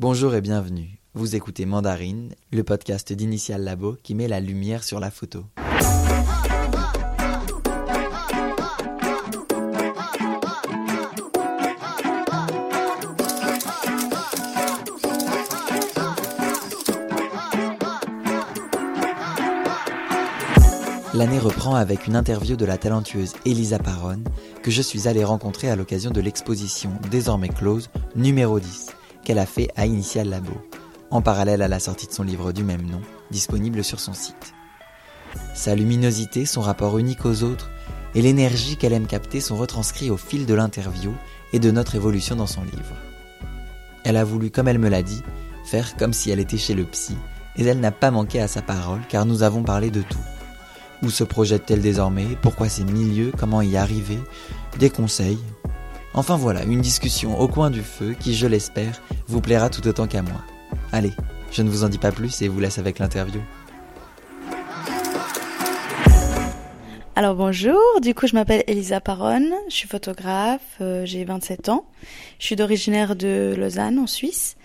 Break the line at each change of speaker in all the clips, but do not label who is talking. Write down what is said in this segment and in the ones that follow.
Bonjour et bienvenue. Vous écoutez Mandarine, le podcast d'Initial Labo qui met la lumière sur la photo. L'année reprend avec une interview de la talentueuse Elisa Paron que je suis allé rencontrer à l'occasion de l'exposition désormais close numéro 10 qu'elle a fait à Initial Labo, en parallèle à la sortie de son livre du même nom, disponible sur son site. Sa luminosité, son rapport unique aux autres et l'énergie qu'elle aime capter sont retranscrits au fil de l'interview et de notre évolution dans son livre. Elle a voulu, comme elle me l'a dit, faire comme si elle était chez le psy, et elle n'a pas manqué à sa parole car nous avons parlé de tout. Où se projette-t-elle désormais? Pourquoi ces milieux? Comment y arriver? Des conseils Enfin voilà, une discussion au coin du feu qui, je l'espère, vous plaira tout autant qu'à moi. Allez, je ne vous en dis pas plus et vous laisse avec l'interview.
Alors bonjour, du coup je m'appelle Elisa Paron, je suis photographe, euh, j'ai 27 ans, je suis d'originaire de Lausanne en Suisse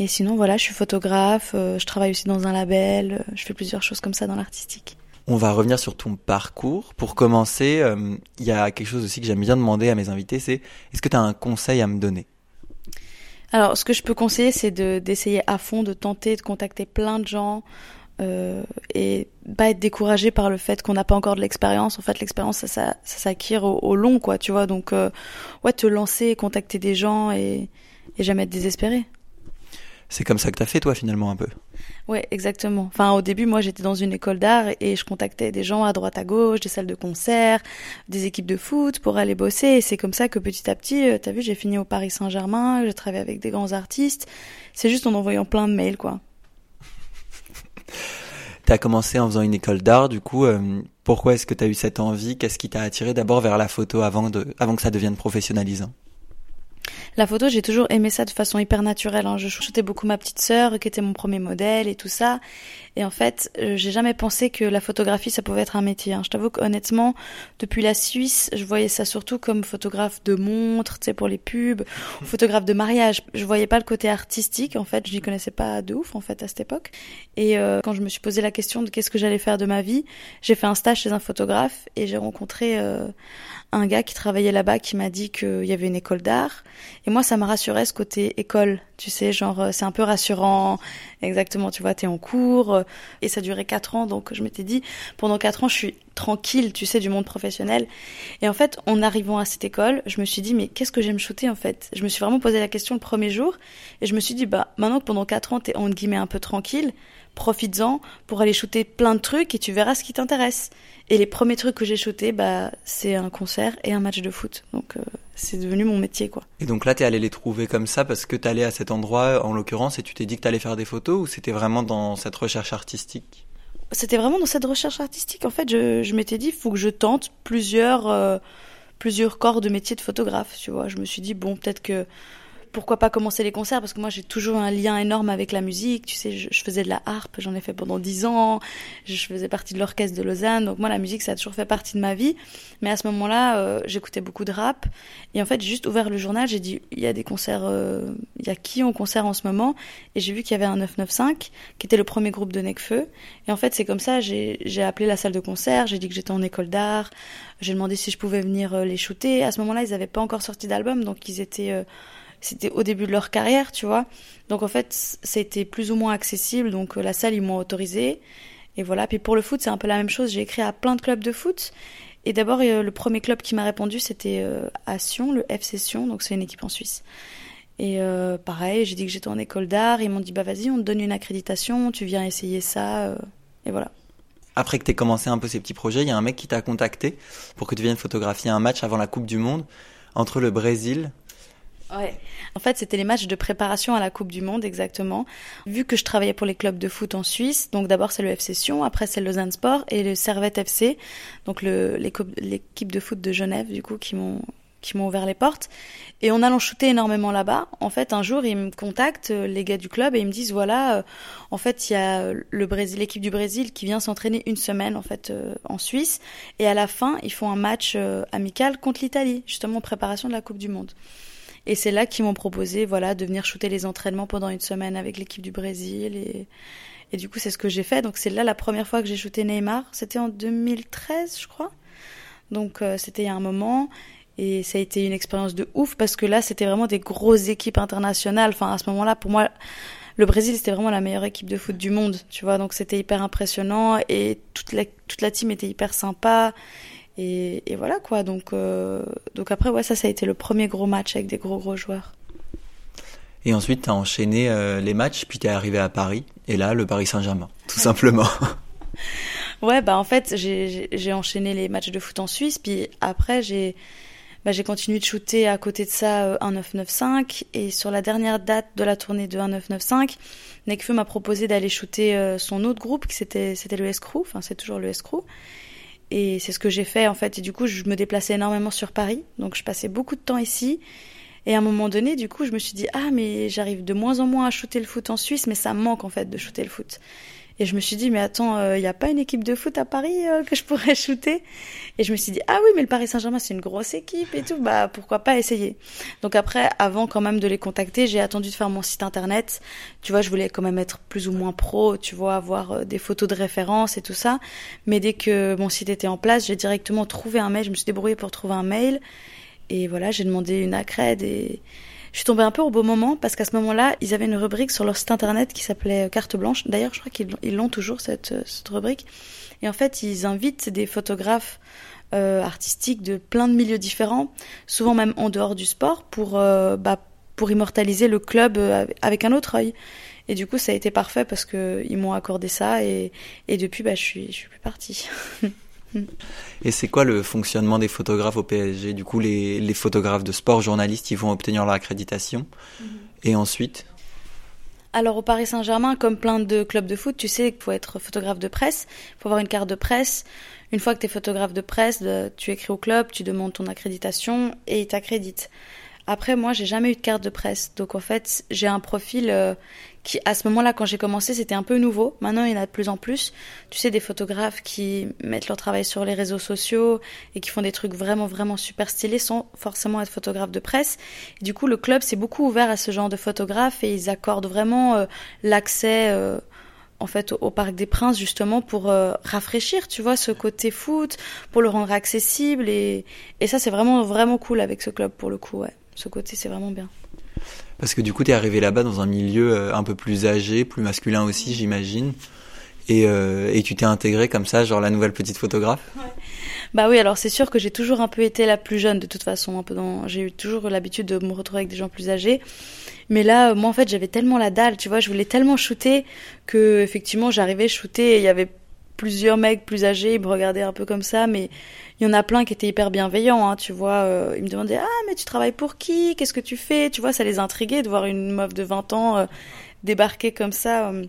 et sinon voilà je suis photographe, euh, je travaille aussi dans un label, euh, je fais plusieurs choses comme ça dans l'artistique.
On va revenir sur ton parcours. Pour commencer, euh, il y a quelque chose aussi que j'aime bien demander à mes invités, c'est est-ce que tu as un conseil à me donner?
Alors, ce que je peux conseiller, c'est de d'essayer à fond, de tenter, de contacter plein de gens euh, et pas être découragé par le fait qu'on n'a pas encore de l'expérience. En fait, l'expérience, ça, ça, ça s'acquiert au, au, long, quoi, tu vois. Donc, euh, ouais, te lancer, contacter des gens et, et jamais être désespéré.
C'est comme ça que t'as fait toi finalement un peu?
Ouais, exactement. Enfin, au début, moi, j'étais dans une école d'art et je contactais des gens à droite à gauche, des salles de concert, des équipes de foot pour aller bosser. Et c'est comme ça que petit à petit, euh, t'as vu, j'ai fini au Paris Saint-Germain, j'ai travaillé avec des grands artistes. C'est juste en envoyant plein de mails, quoi.
T'as commencé en faisant une école d'art, du coup, euh, pourquoi est-ce que t'as eu cette envie? Qu'est-ce qui t'a attiré d'abord vers la photo avant, avant que ça devienne professionnalisant?
La photo, j'ai toujours aimé ça de façon hyper naturelle. Hein. Je chouchoutais beaucoup ma petite sœur, qui était mon premier modèle et tout ça. Et en fait, euh, j'ai jamais pensé que la photographie, ça pouvait être un métier. Hein. Je t'avoue qu'honnêtement, depuis la Suisse, je voyais ça surtout comme photographe de montres, tu sais, pour les pubs, photographe de mariage. Je voyais pas le côté artistique, en fait. Je n'y connaissais pas de ouf, en fait, à cette époque. Et euh, quand je me suis posé la question de qu'est-ce que j'allais faire de ma vie, j'ai fait un stage chez un photographe et j'ai rencontré euh, un gars qui travaillait là-bas qui m'a dit qu'il y avait une école d'art. Et moi, ça m'a rassuré ce côté école. Tu sais, genre, c'est un peu rassurant. Exactement, tu vois, t'es en cours. Euh, et ça durait quatre ans. Donc, je m'étais dit, pendant quatre ans, je suis tranquille, tu sais, du monde professionnel. Et en fait, en arrivant à cette école, je me suis dit, mais qu'est-ce que j'aime shooter, en fait? Je me suis vraiment posé la question le premier jour. Et je me suis dit, bah, maintenant que pendant quatre ans, t'es, entre guillemets, un peu tranquille, profites-en pour aller shooter plein de trucs et tu verras ce qui t'intéresse. Et les premiers trucs que j'ai shootés, bah, c'est un concert et un match de foot. Donc, euh, c'est devenu mon métier, quoi.
Et donc là, t'es allé les trouver comme ça parce que t'allais à cet endroit, en l'occurrence, et tu t'es dit que t'allais faire des photos ou c'était vraiment dans cette recherche artistique?
C'était vraiment dans cette recherche artistique. En fait, je, je m'étais dit, il faut que je tente plusieurs, euh, plusieurs corps de métier de photographe, tu vois. Je me suis dit, bon, peut-être que pourquoi pas commencer les concerts parce que moi j'ai toujours un lien énorme avec la musique. Tu sais je, faisais de la harpe j'en ai fait pendant dix ans. Je faisais partie de l'orchestre de Lausanne. Donc moi la musique ça a toujours fait partie de ma vie. Mais à ce moment-là euh, j'écoutais beaucoup de rap. Et en fait j'ai juste ouvert le journal. J'ai dit il y a des concerts euh, il y a qui en concert en ce moment? Et j'ai vu qu'il y avait un 995 qui était le premier groupe de Necfeu et en fait c'est comme ça j'ai j'ai appelé la salle de concert. J'ai dit que j'étais en école d'art. J'ai demandé si je pouvais venir euh, les shooter. À ce moment-là ils avaient pas encore sorti d'album. Donc ils étaient euh, c'était au début de leur carrière, tu vois. Donc en fait, c'était plus ou moins accessible. Donc la salle, ils m'ont autorisé. Et voilà. Puis pour le foot, c'est un peu la même chose. J'ai écrit à plein de clubs de foot. Et d'abord, le premier club qui m'a répondu, c'était à Sion, le FC Sion. Donc c'est une équipe en Suisse. Et euh, pareil, j'ai dit que j'étais en école d'art. Ils m'ont dit, bah vas-y, on te donne une accréditation. Tu viens essayer ça. Euh, et voilà.
Après que tu commencé un peu ces petits projets, il y a un mec qui t'a contacté pour que tu viennes photographier un match avant la Coupe du Monde entre le Brésil
En fait, c'était les matchs de préparation à la Coupe du Monde, exactement. Vu que je travaillais pour les clubs de foot en Suisse, donc d'abord c'est le FC Sion, après c'est le Lausanne Sport et le Servette FC, donc l'équipe de foot de Genève, du coup, qui m'ont ouvert les portes. Et en allant shooter énormément là-bas, en fait, un jour, ils me contactent, les gars du club, et ils me disent, voilà, euh, en fait, il y a l'équipe du Brésil qui vient s'entraîner une semaine, en fait, euh, en Suisse. Et à la fin, ils font un match euh, amical contre l'Italie, justement en préparation de la Coupe du Monde. Et c'est là qu'ils m'ont proposé, voilà, de venir shooter les entraînements pendant une semaine avec l'équipe du Brésil. Et, du coup, c'est ce que j'ai fait. Donc, c'est là la première fois que j'ai shooté Neymar. C'était en 2013, je crois. Donc, euh, c'était il y a un moment. Et ça a été une expérience de ouf parce que là, c'était vraiment des grosses équipes internationales. Enfin, à ce moment-là, pour moi, le Brésil, c'était vraiment la meilleure équipe de foot du monde, tu vois. Donc, c'était hyper impressionnant et toute la, toute la team était hyper sympa. Et, et voilà, quoi. Donc, euh, donc après, ouais, ça, ça a été le premier gros match avec des gros, gros joueurs.
Et ensuite, tu as enchaîné euh, les matchs, puis tu es arrivé à Paris. Et là, le Paris Saint-Germain, tout simplement.
ouais, bah en fait, j'ai enchaîné les matchs de foot en Suisse, puis après, j'ai bah, j'ai continué de shooter à côté de ça euh, 1995 et sur la dernière date de la tournée de 1995, Nekfeu m'a proposé d'aller shooter euh, son autre groupe qui c'était c'était le Escrew, enfin c'est toujours le Escrew. Et c'est ce que j'ai fait en fait et du coup, je me déplaçais énormément sur Paris, donc je passais beaucoup de temps ici. Et à un moment donné, du coup, je me suis dit ah mais j'arrive de moins en moins à shooter le foot en Suisse, mais ça me manque en fait de shooter le foot. Et je me suis dit, mais attends, il euh, n'y a pas une équipe de foot à Paris euh, que je pourrais shooter? Et je me suis dit, ah oui, mais le Paris Saint-Germain, c'est une grosse équipe et tout, bah pourquoi pas essayer? Donc après, avant quand même de les contacter, j'ai attendu de faire mon site internet. Tu vois, je voulais quand même être plus ou moins pro, tu vois, avoir euh, des photos de référence et tout ça. Mais dès que mon site était en place, j'ai directement trouvé un mail, je me suis débrouillée pour trouver un mail. Et voilà, j'ai demandé une accred et je suis tombée un peu au beau moment parce qu'à ce moment-là, ils avaient une rubrique sur leur site internet qui s'appelait Carte Blanche. D'ailleurs, je crois qu'ils l'ont toujours, cette, cette rubrique. Et en fait, ils invitent des photographes euh, artistiques de plein de milieux différents, souvent même en dehors du sport, pour, euh, bah, pour immortaliser le club euh, avec un autre œil. Et du coup, ça a été parfait parce qu'ils m'ont accordé ça et, et depuis, bah, je suis, je suis plus partie.
Et c'est quoi le fonctionnement des photographes au PSG Du coup, les, les, photographes de sport, journalistes, ils vont obtenir leur accréditation. Mhm. Et ensuite?
Alors au Paris Saint-Germain, comme plein de clubs de foot, tu sais qu'il faut être photographe de presse, il faut avoir une carte de presse. Une fois que tu es photographe de presse, tu écris au club, tu demandes ton accréditation et ils t'accréditent. Après, moi, j'ai jamais eu de carte de presse. Donc, en fait, j'ai un profil euh, qui, à ce moment-là, quand j'ai commencé, c'était un peu nouveau. Maintenant, il y en a de plus en plus. Tu sais, des photographes qui mettent leur travail sur les réseaux sociaux et qui font des trucs vraiment, vraiment super stylés sans forcément être photographes de presse. du coup, le club s'est beaucoup ouvert à ce genre de photographes et ils accordent vraiment euh, l'accès. Euh, en fait au Parc des Princes justement pour rafraîchir tu vois ce côté foot pour le rendre accessible et, et ça c'est vraiment vraiment cool avec ce club pour le coup ouais ce côté, c'est vraiment bien.
Parce que du coup, tu es arrivé là-bas dans un milieu euh, un peu plus âgé, plus masculin aussi, j'imagine. Et, euh, et, tu t'es intégrée comme ça, genre la nouvelle petite photographe?
Bah oui, alors c'est sûr que j'ai toujours un peu été la plus jeune de toute façon. Dans... J'ai eu toujours l'habitude de me retrouver avec des gens plus âgés. Mais là, moi en fait, j'avais tellement la dalle, tu vois, je voulais tellement shooter que effectivement, j'arrivais shooter et il y avait plusieurs mecs plus âgés, ils me regardaient un peu comme ça, mais il y en a plein qui étaient hyper bienveillants, hein, tu vois. Euh, ils me demandaient ah mais tu travailles pour qui? Qu'est-ce que tu fais Tu vois, ça les intriguait de voir une meuf de 20 ans euh, débarquer comme ça, euh,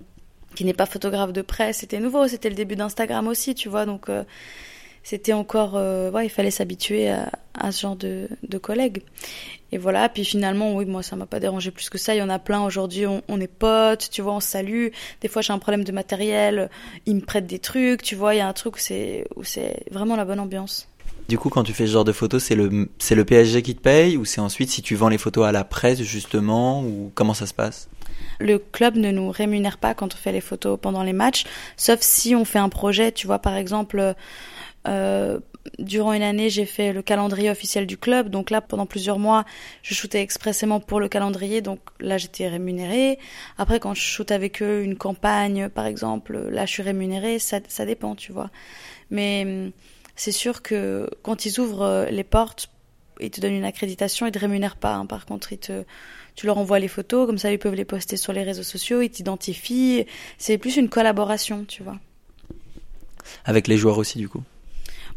qui n'est pas photographe de presse. C'était nouveau, c'était le début d'Instagram aussi, tu vois. Donc c'était encore, ouais, il fallait s'habituer à, à, ce genre de, de collègues. Et voilà, puis finalement, oui, moi, ça m'a pas dérangé plus que ça. Il y en a plein aujourd'hui, on, on, est potes, tu vois, on salue. Des fois, j'ai un problème de matériel, ils me prêtent des trucs, tu vois, il y a un truc où c'est, où c'est vraiment la bonne ambiance.
Du coup, quand tu fais ce genre de photos, c'est le, c'est le PSG qui te paye ou c'est ensuite si tu vends les photos à la presse, justement, ou comment ça se passe?
Le club ne nous rémunère pas quand on fait les photos pendant les matchs, sauf si on fait un projet, tu vois, par exemple, euh, durant une année, j'ai fait le calendrier officiel du club. Donc là, pendant plusieurs mois, je shootais expressément pour le calendrier. Donc là, j'étais rémunérée. Après, quand je shoot avec eux une campagne, par exemple, là, je suis rémunérée. Ça, ça dépend, tu vois. Mais hum, c'est sûr que quand ils ouvrent euh, les portes, ils te donnent une accréditation, ils te rémunèrent pas. Hein. Par contre, tu leur envoies les photos, comme ça, ils peuvent les poster sur les réseaux sociaux, ils t'identifient. C'est plus une collaboration, tu vois.
Avec les joueurs aussi, du coup?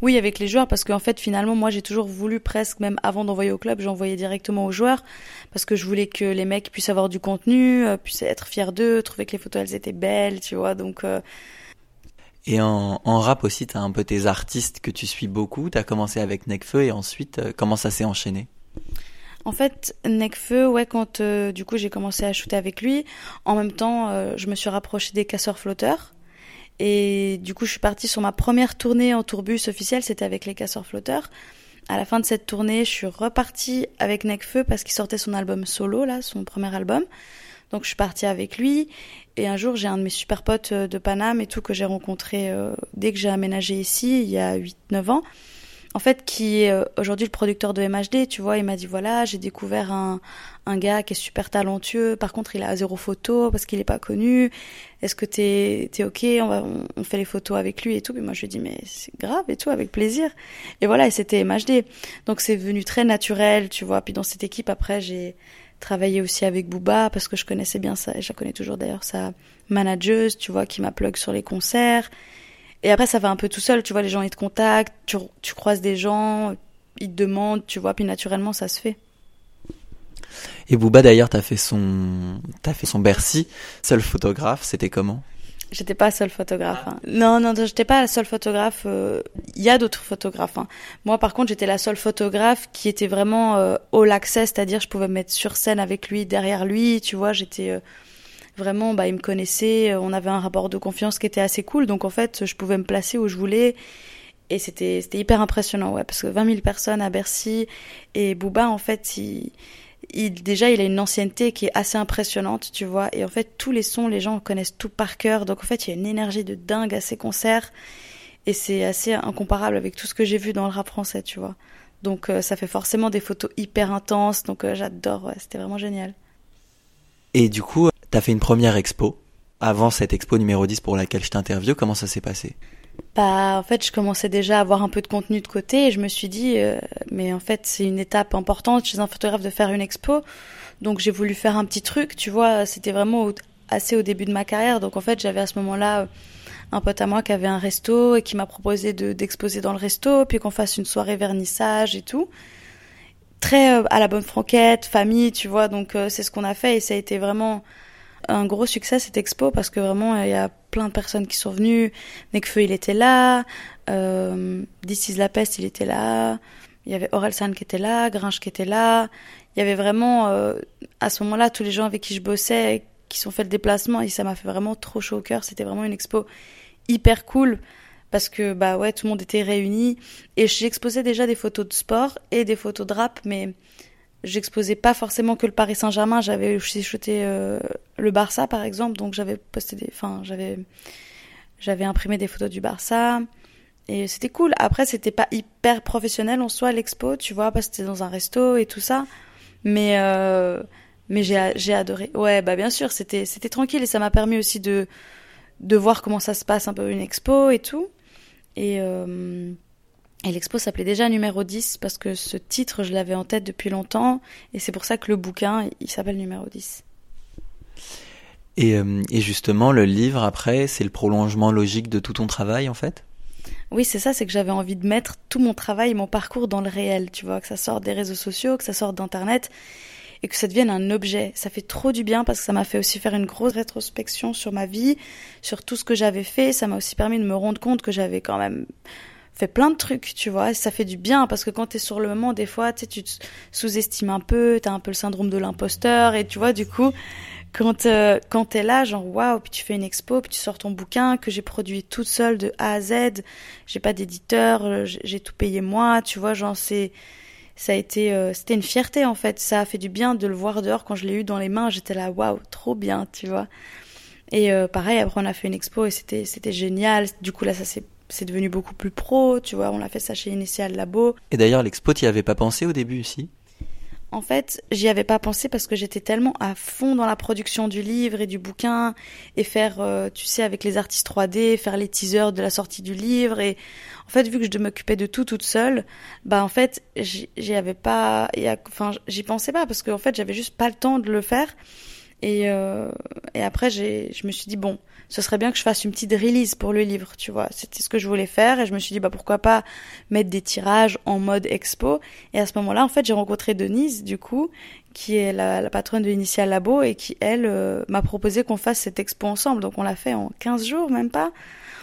Oui, avec les joueurs, parce qu'en fait, finalement, moi, j'ai toujours voulu presque, même avant d'envoyer au club, j'envoyais directement aux joueurs, parce que je voulais que les mecs puissent avoir du contenu, euh, puissent être fiers d'eux, trouver que les photos, elles étaient belles, tu vois, donc... Euh...
Et en, en, rap aussi, t'as un peu tes artistes que tu suis beaucoup. T'as commencé avec Necfeu et ensuite, euh, comment ça s'est enchaîné?
En fait, Necfeu, ouais, quand euh, du coup j'ai commencé à shooter avec lui, en même temps, je me suis rapprochée des casseurs flotteurs. Et du coup, je suis partie sur ma première tournée en tourbus officielle, c'était avec les casseurs flotteurs. à la fin de cette tournée, je suis repartie avec Necfeu parce qu'il sortait son album solo, là, son premier album. Donc je suis partie avec lui. Et un jour, j'ai un de mes super potes euh, de Paname et tout que j'ai rencontré euh, dès que j'ai aménagé ici, il y a 8-9 ans. En fait, qui est euh, aujourd'hui le producteur de MHD, tu vois, il m'a dit voilà, j'ai découvert un, un gars qui est super talentueux. Par contre, il a zéro photo parce qu'il est pas connu. Est-ce que t'es es ok? On, va, on, fait les photos avec lui et tout. Mais moi, je lui ai dit mais c'est grave et tout, avec plaisir. Et voilà, et c'était MHD. Donc c'est venu très naturel, tu vois. Puis dans cette équipe, après, j'ai travaillé aussi avec Booba parce que je connaissais bien ça. Et je la connais toujours d'ailleurs sa manageuse, tu vois, qui m'a sur les concerts. Et après, ça va un peu tout seul, tu vois, les gens ils te contactent, tu, tu croises des gens, ils te demandent, tu vois, puis naturellement ça se fait.
Et Booba d'ailleurs, t'as fait son, t'as fait son Bercy, seul photographe. C'était comment?
J'étais pas seule photographe. Hein. Non, non, j'étais pas la seule photographe. Il euh, y a d'autres photographes. Hein. Moi, par contre, j'étais la seule photographe qui était vraiment euh, all access, c'est-à-dire je pouvais me mettre sur scène avec lui, derrière lui. Tu vois, j'étais euh, vraiment, bah, il me connaissait. On avait un rapport de confiance qui était assez cool. Donc, en fait, je pouvais me placer où je voulais. Et c'était, c'était hyper impressionnant, ouais, parce que 20 000 personnes à Bercy et Booba, en fait, il il, déjà, il a une ancienneté qui est assez impressionnante, tu vois. Et en fait, tous les sons, les gens connaissent tout par cœur. Donc, en fait, il y a une énergie de dingue à ses concerts. Et c'est assez incomparable avec tout ce que j'ai vu dans le rap français, tu vois. Donc, euh, ça fait forcément des photos hyper intenses. Donc, euh, j'adore. Ouais, C'était vraiment génial.
Et du coup, tu as fait une première expo. Avant cette expo numéro 10 pour laquelle je t'interviewe, comment ça s'est passé?
Bah, en fait, je commençais déjà à avoir un peu de contenu de côté et je me suis dit, euh, mais en fait, c'est une étape importante chez un photographe de faire une expo. Donc, j'ai voulu faire un petit truc, tu vois. C'était vraiment assez au début de ma carrière. Donc, en fait, j'avais à ce moment-là un pote à moi qui avait un resto et qui m'a proposé de d'exposer dans le resto, puis qu'on fasse une soirée vernissage et tout. Très euh, à la bonne franquette, famille, tu vois. Donc, euh, c'est ce qu'on a fait et ça a été vraiment un gros succès cette expo parce que vraiment il y a plein de personnes qui sont venues. Nekfeu il était là, euh, la peste il était là, il y avait Orelsan qui était là, Grinch qui était là. Il y avait vraiment euh, à ce moment-là tous les gens avec qui je bossais qui sont fait le déplacement et ça m'a fait vraiment trop chaud au cœur. C'était vraiment une expo hyper cool parce que bah ouais tout le monde était réuni et j'exposais déjà des photos de sport et des photos de rap mais j'exposais pas forcément que le Paris Saint-Germain, j'avais aussi shooté euh, le Barça par exemple, donc j'avais posté enfin j'avais j'avais imprimé des photos du Barça et c'était cool. Après c'était pas hyper professionnel en soi l'expo, tu vois, parce que c'était dans un resto et tout ça. Mais euh, mais j'ai adoré. Ouais, bah bien sûr, c'était c'était tranquille et ça m'a permis aussi de de voir comment ça se passe un peu une expo et tout. Et euh, et l'expo s'appelait déjà numéro 10 parce que ce titre, je l'avais en tête depuis longtemps. Et c'est pour ça que le bouquin, il s'appelle numéro 10.
Et, euh, et, justement, le livre, après, c'est le prolongement logique de tout ton travail, en fait?
Oui, c'est ça, c'est que j'avais envie de mettre tout mon travail, mon parcours dans le réel, tu vois, que ça sorte des réseaux sociaux, que ça sorte d'Internet, et que ça devienne un objet. Ça fait trop du bien parce que ça m'a fait aussi faire une grosse rétrospection sur ma vie, sur tout ce que j'avais fait. Ça m'a aussi permis de me rendre compte que j'avais quand même fait plein de trucs, tu vois, ça fait du bien parce que quand t'es sur le moment, des fois, tu tu te sous-estimes un peu, t'as un peu le syndrome de l'imposteur et tu vois, du coup, quand euh, quand t'es là, genre waouh, puis tu fais une expo, puis tu sors ton bouquin que j'ai produit toute seule de A à Z, j'ai pas d'éditeur, euh, j'ai tout payé moi, tu vois, genre c'est ça a été euh, c'était une fierté en fait, ça a fait du bien de le voir dehors quand je l'ai eu dans les mains, j'étais là waouh, trop bien, tu vois. Et pareil, après on a fait une expo et c'était c'était génial. Du coup là ça s'est c'est devenu beaucoup plus pro, tu vois, on l'a fait ça chez Initial Labo.
Et d'ailleurs, l'expo, tu n'y avais pas pensé au début aussi
En fait, j'y avais pas pensé parce que j'étais tellement à fond dans la production du livre et du bouquin et faire, euh, tu sais, avec les artistes 3D, faire les teasers de la sortie du livre et en fait, vu que je m'occupais de tout toute seule, bah en fait, j'y avais pas, enfin, j'y pensais pas parce qu'en fait, j'avais juste pas le temps de le faire. Et, euh, et après, je me suis dit, bon, ce serait bien que je fasse une petite release pour le livre, tu vois. C'était ce que je voulais faire et je me suis dit, bah pourquoi pas mettre des tirages en mode expo. Et à ce moment-là, en fait, j'ai rencontré Denise, du coup, qui est la, patronne de l'Initial Labo et qui, elle, euh, m'a proposé qu'on fasse cette expo ensemble. Donc on l'a fait en 15 jours, même pas.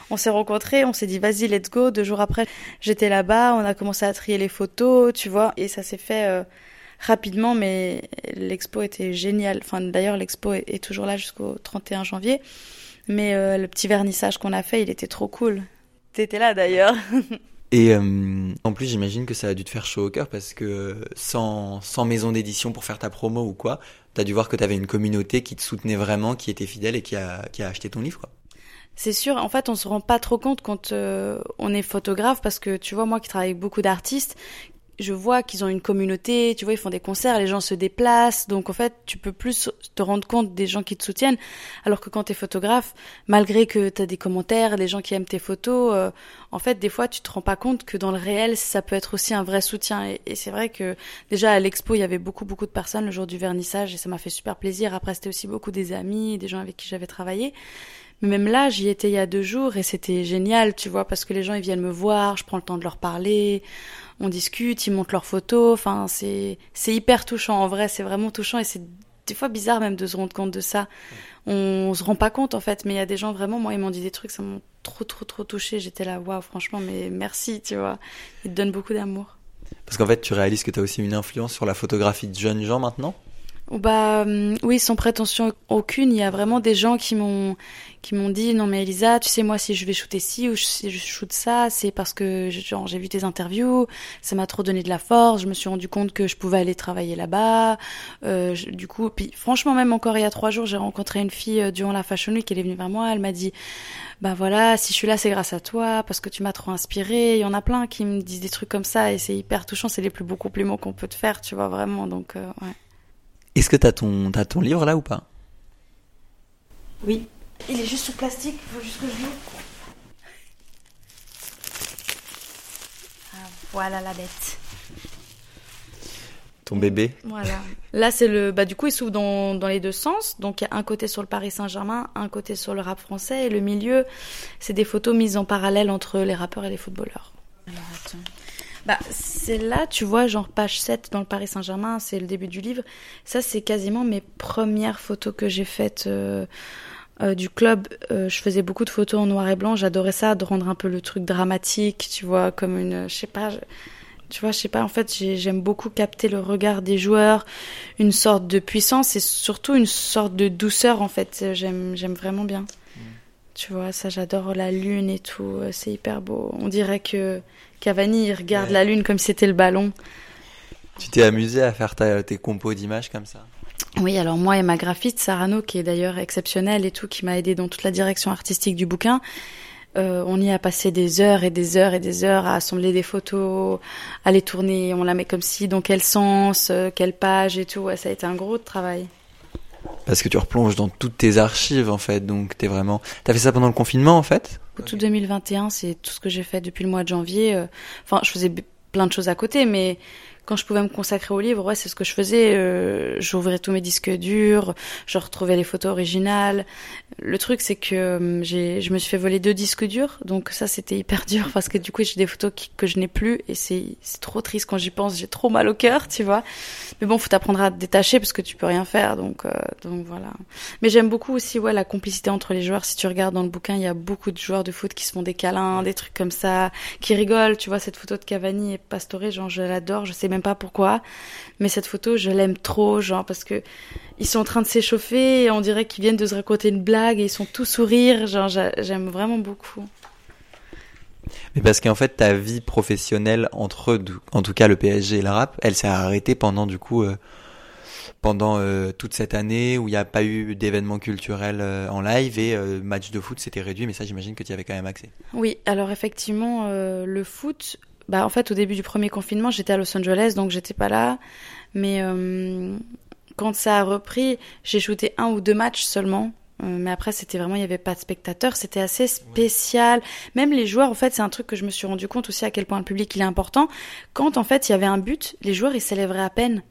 On s'est rencontrés, on s'est dit vas-y, let's go. Deux jours après, j'étais là-bas, on a commencé à trier les photos, tu vois, et ça s'est fait euh, rapidement, mais l'expo était géniale. Enfin, d'ailleurs, l'expo est, toujours là jusqu'au 31 janvier. Mais euh, le petit vernissage qu'on a fait, il était trop cool. T'étais là d'ailleurs.
Et euh, en plus, j'imagine que ça a dû te faire chaud au cœur parce que sans, sans maison d'édition pour faire ta promo ou quoi, t'as dû voir que t'avais une communauté qui te soutenait vraiment, qui était fidèle et qui a, qui a acheté ton livre. Quoi.
C'est sûr, en fait, on se rend pas trop compte quand euh, on est photographe parce que tu vois, moi qui travaille avec beaucoup d'artistes, je vois qu'ils ont une communauté, tu vois, ils font des concerts, les gens se déplacent, donc en fait, tu peux plus te rendre compte des gens qui te soutiennent, alors que quand tu es photographe, malgré que tu as des commentaires, les gens qui aiment tes photos, euh, en fait, des fois, tu te rends pas compte que dans le réel, ça peut être aussi un vrai soutien. Et, et c'est vrai que déjà à l'expo, il y avait beaucoup, beaucoup de personnes le jour du vernissage, et ça m'a fait super plaisir. Après, c'était aussi beaucoup des amis, des gens avec qui j'avais travaillé. Mais même là, j'y étais il y a deux jours et c'était génial, tu vois, parce que les gens ils viennent me voir, je prends le temps de leur parler, on discute, ils montrent leurs photos. Enfin, c'est c'est hyper touchant. En vrai, c'est vraiment touchant et c'est des fois bizarre même de se rendre compte de ça. On, se rend pas compte en fait, mais il y a des gens vraiment, moi ils m'ont dit des trucs, ça m'a trop trop trop touché. J'étais là, waouh, franchement, mais merci, tu vois. Ils te donnent beaucoup d'amour.
Parce qu'en fait, tu réalises que tu as aussi une influence sur la photographie de jeunes gens maintenant?
Bah hum, oui, sans prétention aucune, il y a vraiment des gens qui m'ont qui m'ont dit non mais Elisa, tu sais moi si je vais shooter ci ou si je shoot ça, c'est parce que genre j'ai vu tes interviews, ça m'a trop donné de la force, je me suis rendu compte que je pouvais aller travailler là-bas. Euh, du coup, puis franchement même encore il y a trois jours, j'ai rencontré une fille euh, durant la Fashion Week, elle est venue vers moi, elle m'a dit bah voilà, si je suis là c'est grâce à toi parce que tu m'as trop inspiré. Il y en a plein qui me disent des trucs comme ça et c'est hyper touchant, c'est les plus beaux compliments qu'on peut te faire, tu vois vraiment. Donc euh, ouais.
Est-ce que t'as ton, as ton livre là ou pas?
Oui. Il est juste sous plastique, il faut juste que je l'ouvre. Ah, voilà la bête.
Ton bébé?
Voilà. Là, c'est le. Bah, du coup, il s'ouvre dans, dans les deux sens. Donc, il y a un côté sur le Paris Saint-Germain, un côté sur le rap français. Et le milieu, c'est des photos mises en parallèle entre les rappeurs et les footballeurs. Alors, attends. Bah, c'est là, tu vois, genre page 7 dans le Paris Saint-Germain, c'est le début du livre. Ça, c'est quasiment mes premières photos que j'ai faites euh, euh, du club. Euh, je faisais beaucoup de photos en noir et blanc. J'adorais ça, de rendre un peu le truc dramatique, tu vois, comme une, je sais pas, tu vois, je sais pas, en fait, j'aime beaucoup capter le regard des joueurs, une sorte de puissance et surtout une sorte de douceur, en fait. J'aime, j'aime vraiment bien. Tu vois, ça, j'adore la lune et tout. C'est hyper beau. On dirait que Cavani, il regarde la lune comme si c'était le ballon.
Tu t'es amusé à faire tes compos d'images comme ça?
Oui, alors moi et ma graphiste, Sarano, qui est d'ailleurs exceptionnelle et tout, qui m'a aidé dans toute la direction artistique du bouquin, euh, on y a passé des heures et des heures et des heures à assembler des photos, à les tourner, on la met comme si, dans quel sens, euh, quelle page et tout. ça a été un gros travail.
Parce que tu replonges dans toutes tes archives en fait, donc t'es vraiment. T'as fait ça pendant le confinement en fait?
Tout 2021, c'est tout ce que j'ai fait depuis le mois de janvier. Euh, enfin, je faisais plein de choses à côté, mais quand je pouvais me consacrer au livre, ouais, c'est ce que je faisais. Euh, J'ouvrais tous mes disques durs, je retrouvais les photos originales. Le truc, c'est que euh, je me suis fait voler deux disques durs, donc ça, c'était hyper dur parce que du coup, j'ai des photos que je n'ai plus et c'est trop triste quand j'y pense. J'ai trop mal au cœur, tu vois. Mais bon, faut t'apprendre à te détacher parce que tu peux rien faire, donc, euh, donc voilà. Mais j'aime beaucoup aussi, ouais, la complicité entre les joueurs. Si tu regardes dans le bouquin, il y a beaucoup de joueurs de foot qui se font des câlins, des trucs comme ça, qui rigolent. Tu vois, cette photo de Cavani et Pastore, genre, je l'adore. Je sais même pas pourquoi, mais cette photo, je l'aime trop, genre parce que ils sont en train de s'échauffer et on dirait qu'ils viennent de se raconter une blague et ils sont tous sourires, genre j'aime vraiment beaucoup.
Mais parce qu'en fait, ta vie professionnelle entre eux, en tout cas le PSG et la rap, elle s'est arrêtée pendant du coup euh, pendant euh, toute cette année où il n'y a pas eu d'événements culturels euh, en live et match de foot c'était réduit, mais ça j'imagine que tu y avais quand même accès.
Oui, alors effectivement le foot, bah en fait au début du premier confinement j'étais à Los Angeles donc j'étais pas là. Mais euh, quand ça a repris j'ai shooté un ou deux matchs seulement. Euh, mais après c'était vraiment il y avait pas de spectateurs. C'était assez spécial. Même les joueurs en fait c'est un truc que je me suis rendu compte aussi à quel point le public il est important. Quand en fait il y avait un but les joueurs ils s'élèveraient à peine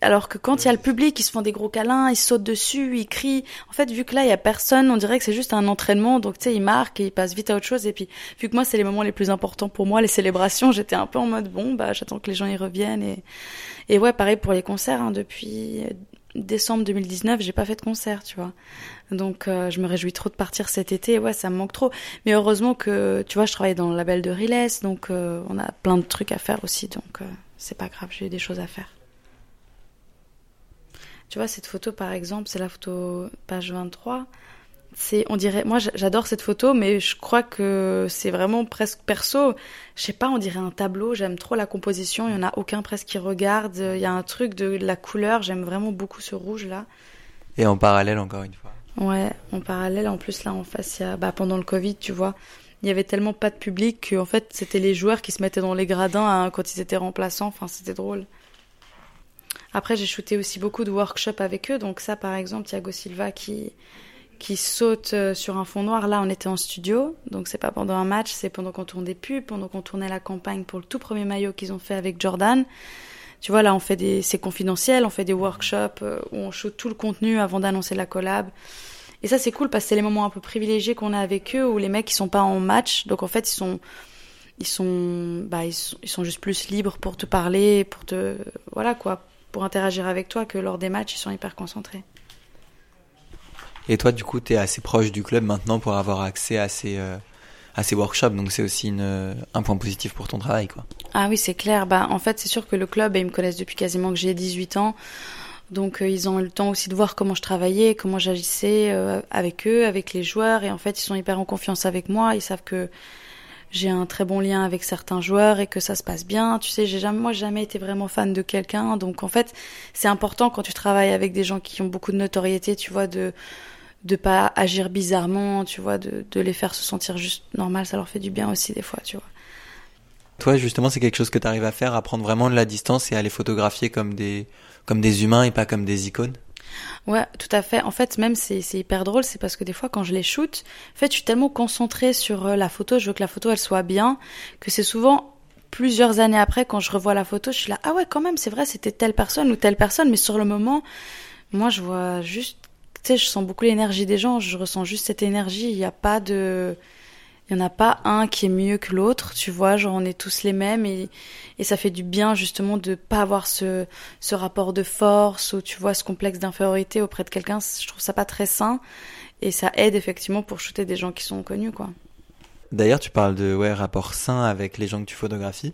alors que quand il y a le public, ils se font des gros câlins, ils sautent dessus, ils crient. En fait, vu que là, il y a personne, on dirait que c'est juste un entraînement. Donc, tu sais, ils marquent et ils passent vite à autre chose. Et puis, vu que moi, c'est les moments les plus importants pour moi, les célébrations, j'étais un peu en mode, bon, bah, j'attends que les gens y reviennent. Et, et ouais, pareil pour les concerts. Hein, depuis décembre 2019, j'ai pas fait de concert, tu vois. Donc, euh, je me réjouis trop de partir cet été. Ouais, ça me manque trop. Mais heureusement que, tu vois, je travaille dans le label de Riles, donc euh, on a plein de trucs à faire aussi. Donc, euh, c'est pas grave, j'ai des choses à faire. Tu vois, cette photo, par exemple, c'est la photo page 23. c'est, on dirait, moi j'adore cette photo, mais je crois que c'est vraiment presque perso. Je sais pas, on dirait un tableau. J'aime trop la composition. Il y en a aucun presque qui regarde. Il y a un truc de la couleur. J'aime vraiment beaucoup ce rouge là.
Et en parallèle, encore une fois.
Ouais, en parallèle, en plus là en face, il y a, bah, pendant le Covid, tu vois, il y avait tellement pas de public qu'en fait c'était les joueurs qui se mettaient dans les gradins hein, quand ils étaient remplaçants. Enfin, c'était drôle. Après, j'ai shooté aussi beaucoup de workshops avec eux. Donc ça, par exemple, Thiago Silva qui qui saute euh, sur un fond noir. Là, on était en studio, donc c'est pas pendant un match, c'est pendant qu'on tournait des pubs, pendant qu'on tournait la campagne pour le tout premier maillot qu'ils ont fait avec Jordan. Tu vois, là, on fait des, c'est confidentiel, on fait des workshops euh, où on shoot tout le contenu avant d'annoncer la collab. Et ça, c'est cool parce que c'est les moments un peu privilégiés qu'on a avec eux où les mecs, ils sont pas en match, donc en fait, ils sont, ils sont, bah, ils ils sont juste plus libres pour te parler, pour te, voilà quoi, pour interagir avec toi que lors des matchs, ils sont hyper concentrés.
Et toi, du coup, tu es assez proche du club maintenant pour avoir accès à ces, euh, à ces workshops. Donc, c'est aussi une, un point positif pour ton travail. Quoi.
Ah oui, c'est clair. Bah, en fait, c'est sûr que le club, ils me connaissent depuis quasiment que j'ai 18 ans. Donc, euh, ils ont eu le temps aussi de voir comment je travaillais, comment j'agissais euh, avec eux, avec les joueurs. Et en fait, ils sont hyper en confiance avec moi. Ils savent que j'ai un très bon lien avec certains joueurs et que ça se passe bien. Tu sais, j'ai jamais, moi, jamais été vraiment fan de quelqu'un. Donc, en fait, c'est important quand tu travailles avec des gens qui ont beaucoup de notoriété, tu vois, de de pas agir bizarrement, tu vois, de, de les faire se sentir juste normal, ça leur fait du bien aussi des fois, tu vois.
Toi, justement, c'est quelque chose que tu arrives à faire, à prendre vraiment de la distance et à les photographier comme des, comme des humains et pas comme des icônes?
Ouais, tout à fait. En fait, même c'est hyper drôle, c'est parce que des fois quand je les shoot, en fait, je suis tellement concentrée sur euh, la photo, je veux que la photo elle soit bien, que c'est souvent plusieurs années après quand je revois la photo, je suis là ah ouais quand même, c'est vrai, c'était telle personne ou telle personne, mais sur le moment, moi je vois juste tu sais, je sens beaucoup l'énergie des gens, je ressens juste cette énergie, il n'y a pas de... Il n'y en a pas un qui est mieux que l'autre, tu vois, genre on est tous les mêmes et, et ça fait du bien justement de pas avoir ce, ce rapport de force ou tu vois ce complexe d'infériorité auprès de quelqu'un, je trouve ça pas très sain et ça aide effectivement pour shooter des gens qui sont connus quoi.
D'ailleurs, tu parles de ouais, rapport sain avec les gens que tu photographies.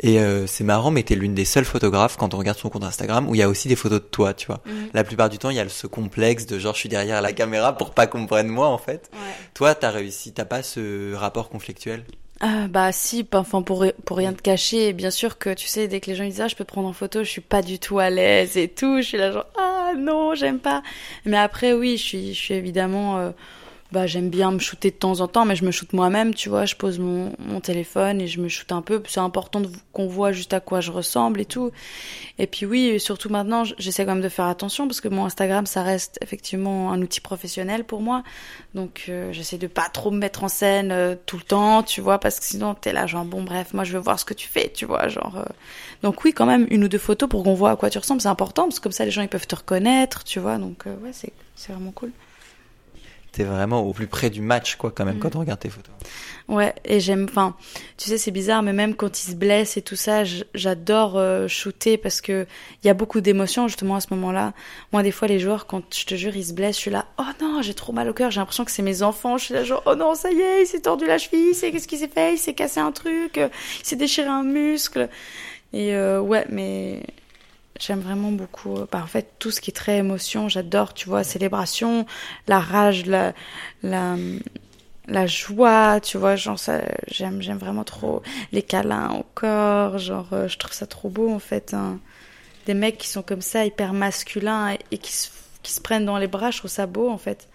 Et euh, c'est marrant, mais tu es l'une des seules photographes, quand on regarde son compte Instagram, où il y a aussi des photos de toi, tu vois. Mhm. La plupart du temps, il y a ce complexe de genre, je suis derrière la caméra pour pas qu'on prenne moi, en fait. Ouais. Toi, t'as réussi, t'as pas ce rapport conflictuel?
Ah, bah si, enfin pour pour rien te cacher, bien sûr que tu sais dès que les gens disent ah je peux prendre en photo, je suis pas du tout à l'aise et tout, je suis là genre ah non j'aime pas. Mais après oui, je suis je suis évidemment euh, bah j'aime bien me shooter de temps en temps mais je me shoote moi-même tu vois. Je pose mon, mon téléphone et je me shoote un peu. C'est important qu'on voit juste à quoi je ressemble et tout. Et puis oui surtout maintenant j'essaie quand même de faire attention parce que mon Instagram ça reste effectivement un outil professionnel pour moi. Donc euh, j'essaie de pas trop me mettre en scène euh, tout le temps tu vois parce que sinon t'es là genre bon bref moi je veux voir ce que tu fais tu vois genre euh. donc oui quand même une ou deux photos pour qu'on voit à quoi tu ressembles c'est important parce que comme ça les gens ils peuvent te reconnaître tu vois. Donc ouais c'est c'est vraiment cool
t'es vraiment au plus près du match, quoi, quand même, quand mm. on regarde tes photos.
Ouais, et j'aime, enfin, tu sais, c'est bizarre, mais même quand ils se blessent et tout ça, j'adore euh, shooter parce que il y a beaucoup d'émotions justement à ce moment-là. Moi, des fois, les joueurs, quand je te jure, ils se blessent, je suis là, oh non, j'ai trop mal au cœur, j'ai l'impression que c'est mes enfants, je suis là, genre, oh non, ça y est, il s'est tordu la cheville, c'est qu'est-ce qu'il s'est fait, il s'est cassé un truc, il s'est déchiré un muscle. Et euh, ouais, mais J'aime vraiment beaucoup. Euh, bah, en fait, tout ce qui est très émotion, j'adore, tu vois, célébration, la rage, la, la, joie, tu vois, genre ça, j'aime, j'aime vraiment trop les câlins au corps, genre, euh, je trouve ça trop beau, en fait. Hein. Des mecs qui sont comme ça, hyper masculins et, qui, se, qui se prennent dans les bras, je trouve ça beau, en fait.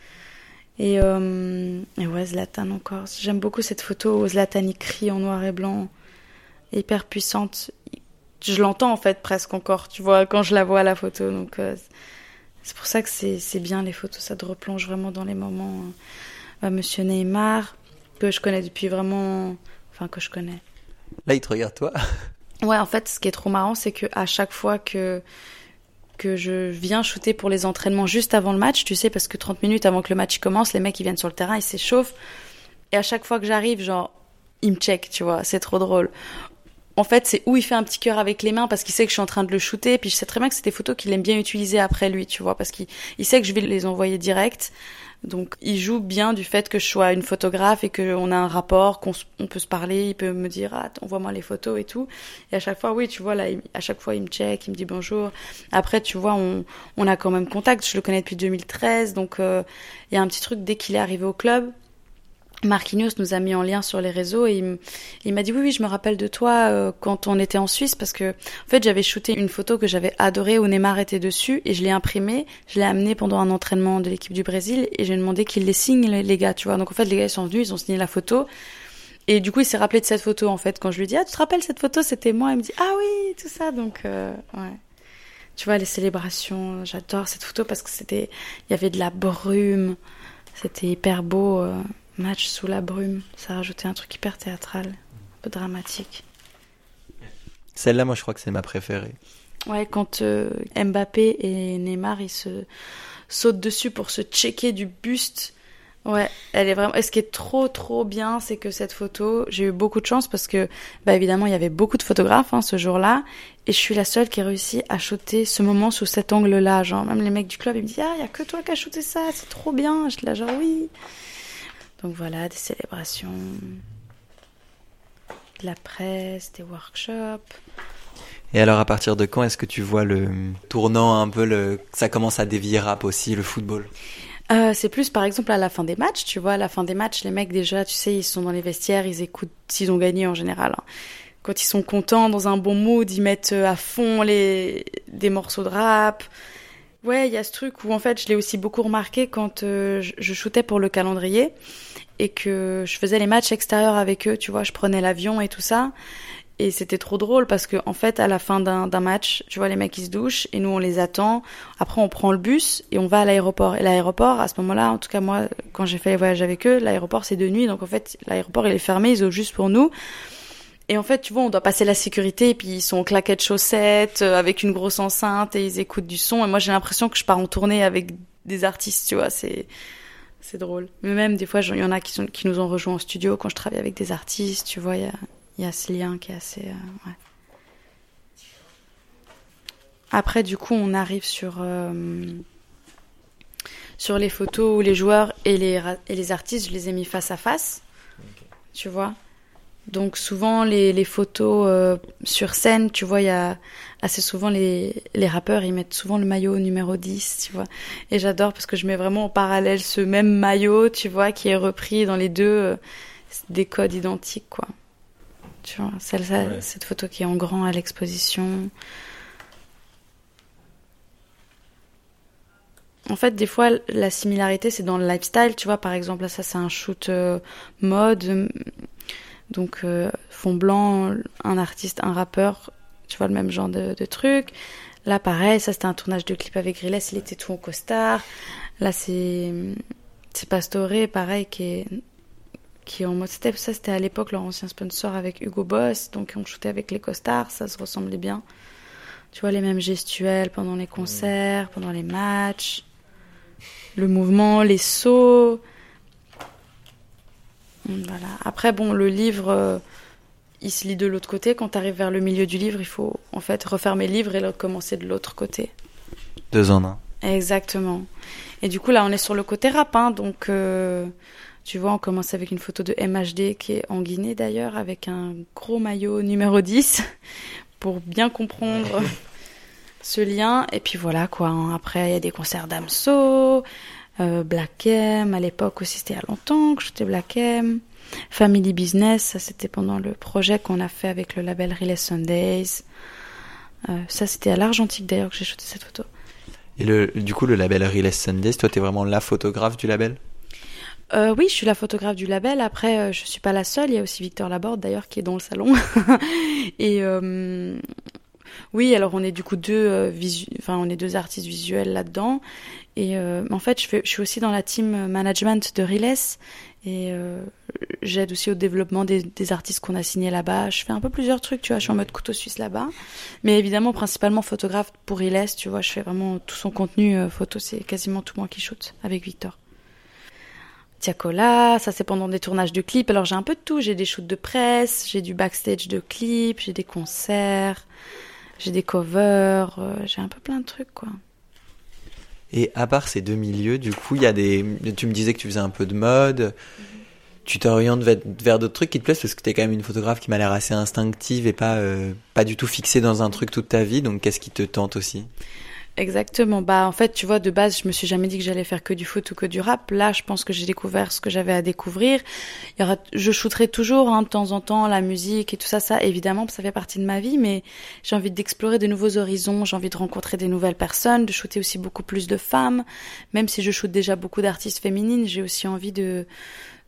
Et, euh, et ouais, Zlatan encore. J'aime beaucoup cette photo où Zlatan il crie en noir et blanc, hyper puissante je l'entends en fait presque encore, tu vois, quand je la vois à la photo. Donc euh, c'est pour ça que c'est bien les photos, ça te replonge vraiment dans les moments. Euh, Monsieur Neymar, que je connais depuis vraiment, enfin que je connais.
Là, il te regarde toi.
Ouais, en fait, ce qui est trop marrant, c'est que à chaque fois que que je viens shooter pour les entraînements juste avant le match, tu sais, parce que 30 minutes avant que le match commence, les mecs ils viennent sur le terrain, ils s'échauffent. Et à chaque fois que j'arrive, genre, ils me check, tu vois, c'est trop drôle en fait, c'est où il fait un petit cœur avec les mains parce qu'il sait que je suis en train de le shooter. Puis je sais très bien que c'est des photos qu'il aime bien utiliser après lui, tu vois, parce qu'il il sait que je vais les envoyer direct. Donc il joue bien du fait que je sois une photographe et qu'on a un rapport, qu'on peut se parler, il peut me dire ah envoie-moi les photos et tout. Et à chaque fois oui tu vois là à chaque fois il me check, il me dit bonjour. Après tu vois on, on a quand même contact, je le connais depuis 2013 donc euh, il y a un petit truc dès qu'il est arrivé au club, Marquinhos nous a mis en lien sur les réseaux et il m'a dit oui oui je me rappelle de toi euh, quand on était en Suisse parce que en fait j'avais shooté une photo que j'avais adorée où Neymar était dessus et je l'ai imprimée, je l'ai amenée pendant un entraînement de l'équipe du Brésil et j'ai demandé qu'ils les signent les, gars tu vois. Donc en fait les gars ils sont venus ils ont signé la photo et du coup il s'est rappelé de cette photo en fait. Quand je lui dit ah tu te rappelles cette photo? C'était moi il me dit ah oui tout ça donc euh, ouais. Tu vois les célébrations j'adore cette photo parce que c'était il y avait de la brume c'était hyper beau euh. Match sous la brume, ça rajoutait un truc hyper théâtral, un peu dramatique.
Celle-là, moi, je crois que c'est ma préférée.
Ouais, quand euh, Mbappé et Neymar, ils se sautent dessus pour se checker du buste. Ouais, elle est vraiment. Et ce qui est trop trop bien, c'est que cette photo, j'ai eu beaucoup de chance parce que, bah évidemment, il y avait beaucoup de photographes hein, ce jour-là, et je suis la seule qui a réussi à shooter ce moment sous cet angle-là. Genre, même les mecs du club, ils me disent ah, il y a que toi qui as shooté ça, c'est trop bien. Je là genre oui. Donc voilà, des célébrations, de la presse, des workshops.
Et alors, à partir de quand est-ce que tu vois le tournant un peu, le... ça commence à dévier rap aussi, le football?
Euh, c'est plus par exemple à la fin des matchs, tu vois, à la fin des matchs, les mecs déjà, tu sais, ils sont dans les vestiaires, ils écoutent s'ils ont gagné en général. Hein. Quand ils sont contents, dans un bon mood, ils mettent à fond les des morceaux de rap. Ouais, il y a ce truc où en fait, je l'ai aussi beaucoup remarqué quand euh, je shootais pour le calendrier et que je faisais les matchs extérieurs avec eux, tu vois, je prenais l'avion et tout ça. Et c'était trop drôle parce que en fait, à la fin d'un match, tu vois, les mecs ils se douchent et nous on les attend. Après, on prend le bus et on va à l'aéroport. Et l'aéroport, à ce moment-là, en tout cas moi, quand j'ai fait les voyages avec eux, l'aéroport c'est de nuit, donc en fait, l'aéroport il est fermé, ils ont juste pour nous. Et en fait, tu vois, on doit passer la sécurité, et puis ils sont en claquettes chaussettes, euh, avec une grosse enceinte, et ils écoutent du son. Et moi, j'ai l'impression que je pars en tournée avec des artistes, tu vois. C'est c'est drôle. Mais même des fois, il y en a qui, sont, qui nous ont rejoints en studio quand je travaille avec des artistes, tu vois, il y a, y a, ce lien qui est assez. Euh, ouais. Après, du coup, on arrive sur, euh, sur les photos où les joueurs et les, et les artistes, je les ai mis face à face. Tu vois donc souvent les, les photos euh, sur scène, tu vois, il y a assez souvent les, les rappeurs, ils mettent souvent le maillot numéro 10, tu vois. Et j'adore parce que je mets vraiment en parallèle ce même maillot, tu vois, qui est repris dans les deux euh, des codes identiques, quoi. Tu vois, celle, cette photo qui est en grand à l'exposition. En fait, des fois, la similarité, c'est dans le lifestyle. Tu vois, par exemple, là, ça, c'est un shoot euh, mode donc euh, fond blanc, un artiste, un rappeur, tu vois le même genre de, truc. Là pareil, ça c'était un tournage de clip avec Grilles, il était tout en costard. Là c'est c'est Pastoré, pareil, qui est qui en mode step. Ça c'était à l'époque leur ancien sponsor avec Hugo Boss, donc on shootait avec les costards, ça se ressemblait bien. Tu vois les mêmes gestuels pendant les concerts, pendant les matchs, le mouvement, les sauts. Voilà. Après, bon, le livre, euh, il se lit de l'autre côté. Quand tu arrives vers le milieu du livre, il faut en fait refermer le livre et le commencer de l'autre côté.
Deux en un.
Exactement. Et du coup, là, on est sur le côté rap. Hein, donc, euh, tu vois, on commence avec une photo de MHD qui est en Guinée d'ailleurs, avec un gros maillot numéro 10 pour bien comprendre ce lien. Et puis voilà, quoi. Hein. Après, il y a des concerts d'Amso. Euh, Black M, à l'époque aussi, c'était il y a longtemps que j'étais Black M. Family Business, ça c'était pendant le projet qu'on a fait avec le label Relay Sundays. Euh, ça c'était à l'Argentique d'ailleurs que j'ai shooté cette photo.
Et le, du coup, le label Relay Sundays, toi t'es vraiment la photographe du label?
Euh, oui, je suis la photographe du label. Après, euh, je suis pas la seule. Il y a aussi Victor Laborde, d'ailleurs, qui est dans le salon. et euh, oui, alors on est du coup deux, euh, enfin on est deux artistes visuels là-dedans. Et euh, en fait, je, fais, je suis aussi dans la team management de Riles et euh, j'aide aussi au développement des, des artistes qu'on a signés là-bas. Je fais un peu plusieurs trucs, tu vois. Je suis en mode couteau suisse là-bas, mais évidemment principalement photographe pour Riles, tu vois. Je fais vraiment tout son contenu euh, photo, c'est quasiment tout moi qui shoot avec Victor. Tiakola, ça c'est pendant des tournages de clips. Alors j'ai un peu de tout, j'ai des shoots de presse, j'ai du backstage de clips, j'ai des concerts, j'ai des covers, euh, j'ai un peu plein de trucs quoi.
Et à part ces deux milieux, du coup, il y a des. Tu me disais que tu faisais un peu de mode. Tu t'orientes vers, d'autres trucs qui te plaisent parce que tu es quand même une photographe qui m'a l'air assez instinctive et pas, euh, pas du tout fixée dans un truc toute ta vie. Donc, qu'est-ce qui te tente aussi?
Exactement. Bah en fait, tu vois, de base, je me suis jamais dit que j'allais faire que du foot ou que du rap. Là, je pense que j'ai découvert ce que j'avais à découvrir. Il y aura, je shooterai toujours hein, de temps en temps la musique et tout ça, ça évidemment, ça fait partie de ma vie. Mais j'ai envie d'explorer de nouveaux horizons. J'ai envie de rencontrer des nouvelles personnes, de shooter aussi beaucoup plus de femmes. Même si je shoote déjà beaucoup d'artistes féminines, j'ai aussi envie de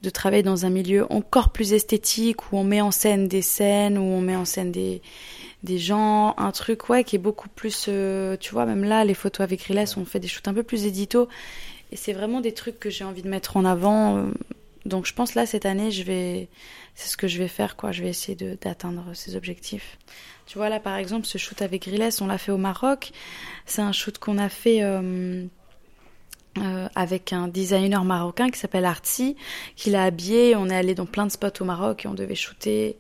de travailler dans un milieu encore plus esthétique où on met en scène des scènes, où on met en scène des des gens, un truc ouais qui est beaucoup plus, euh, tu vois, même là les photos avec Riles, on fait des shoots un peu plus édito et c'est vraiment des trucs que j'ai envie de mettre en avant. Euh. Donc je pense là cette année je vais, c'est ce que je vais faire quoi, je vais essayer d'atteindre ces objectifs. Tu vois là par exemple ce shoot avec Riles, on l'a fait au Maroc, c'est un shoot qu'on a fait. Euh, avec un designer marocain qui s'appelle Artsy, qui l'a habillé. On est allé dans plein de spots au Maroc et on devait shooter.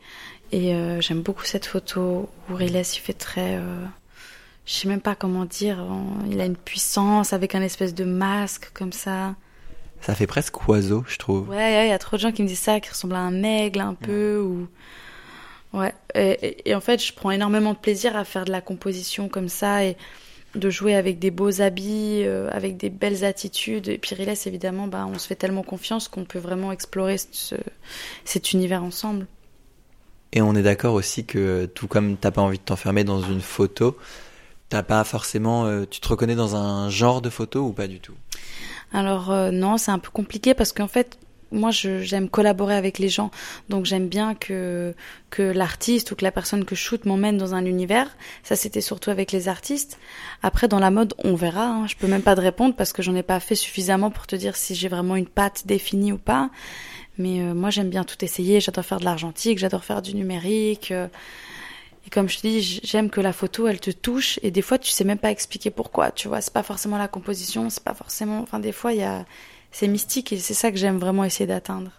Et euh, j'aime beaucoup cette photo où Riles, il fait très... Euh, je sais même pas comment dire. Il a une puissance avec un espèce de masque comme ça.
Ça fait presque oiseau, je trouve.
Ouais, il y a trop de gens qui me disent ça, qui ressemble à un aigle un peu. Ou... Ouais. Et, en fait, je prends énormément de plaisir à faire de la composition comme ça et de jouer avec des beaux habits, euh, avec des belles attitudes. Et puis Riles, évidemment, bah, on se fait tellement confiance qu'on peut vraiment explorer ce, cet univers ensemble.
Et on est d'accord aussi que tout comme t'as pas envie de t'enfermer dans une photo, t'as pas forcément, euh, tu te reconnais dans un genre de photo ou pas du tout?
Alors euh, non, c'est un peu compliqué parce qu'en fait, moi j'aime collaborer avec les gens, donc j'aime bien que que l'artiste ou que la personne que je shoot m'emmène dans un univers. Ça c'était surtout avec les artistes. Après dans la mode, on verra. Hein. Je peux même pas te répondre parce que j'en ai pas fait suffisamment pour te dire si j'ai vraiment une patte définie ou pas. Mais euh, moi, j'aime bien tout essayer. J'adore faire de l'argentique, j'adore faire du numérique. Euh. et comme je te dis, j'aime que la photo, elle te touche. Et des fois, tu sais même pas expliquer pourquoi. Tu vois, c'est pas forcément la composition, c'est pas forcément. Enfin, des fois, il y a, c'est mystique et c'est ça que j'aime vraiment essayer d'atteindre.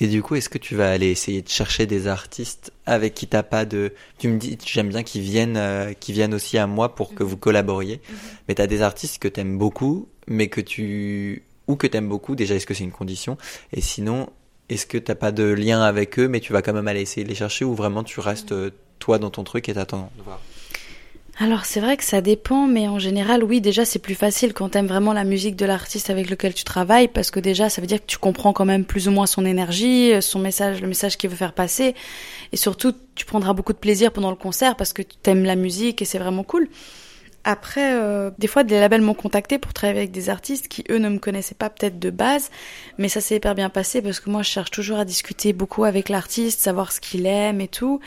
Et du coup, est-ce que tu vas aller essayer de chercher des artistes avec qui t'as pas de, tu me dis, j'aime bien qu'ils viennent, euh, viennent aussi à moi pour que mhm. vous collaboriez. Mais mhm. tu Mais t'as des artistes que t'aimes beaucoup, mais que tu ou que t'aimes beaucoup, déjà est-ce que c'est une condition? Et sinon, est-ce que t'as pas de lien avec eux, mais tu vas quand même aller essayer de les chercher, ou vraiment tu restes euh, toi dans ton truc et t'attends? De voir
alors c'est vrai que ça dépend, mais en général, oui, déjà c'est plus facile quand t'aimes vraiment la musique de l'artiste avec lequel tu travailles, parce que déjà ça veut dire que tu comprends quand même plus ou moins son énergie, euh, son message, le message qu'il veut faire passer, et surtout tu prendras beaucoup de plaisir pendant le concert parce que tu aimes la musique et c'est vraiment cool. Après, euh, des fois, des labels m'ont contacté pour travailler avec des artistes qui, eux, ne me connaissaient pas peut-être de base, mais ça s'est hyper bien passé parce que moi, je cherche toujours à discuter beaucoup avec l'artiste, savoir ce qu'il aime et tout,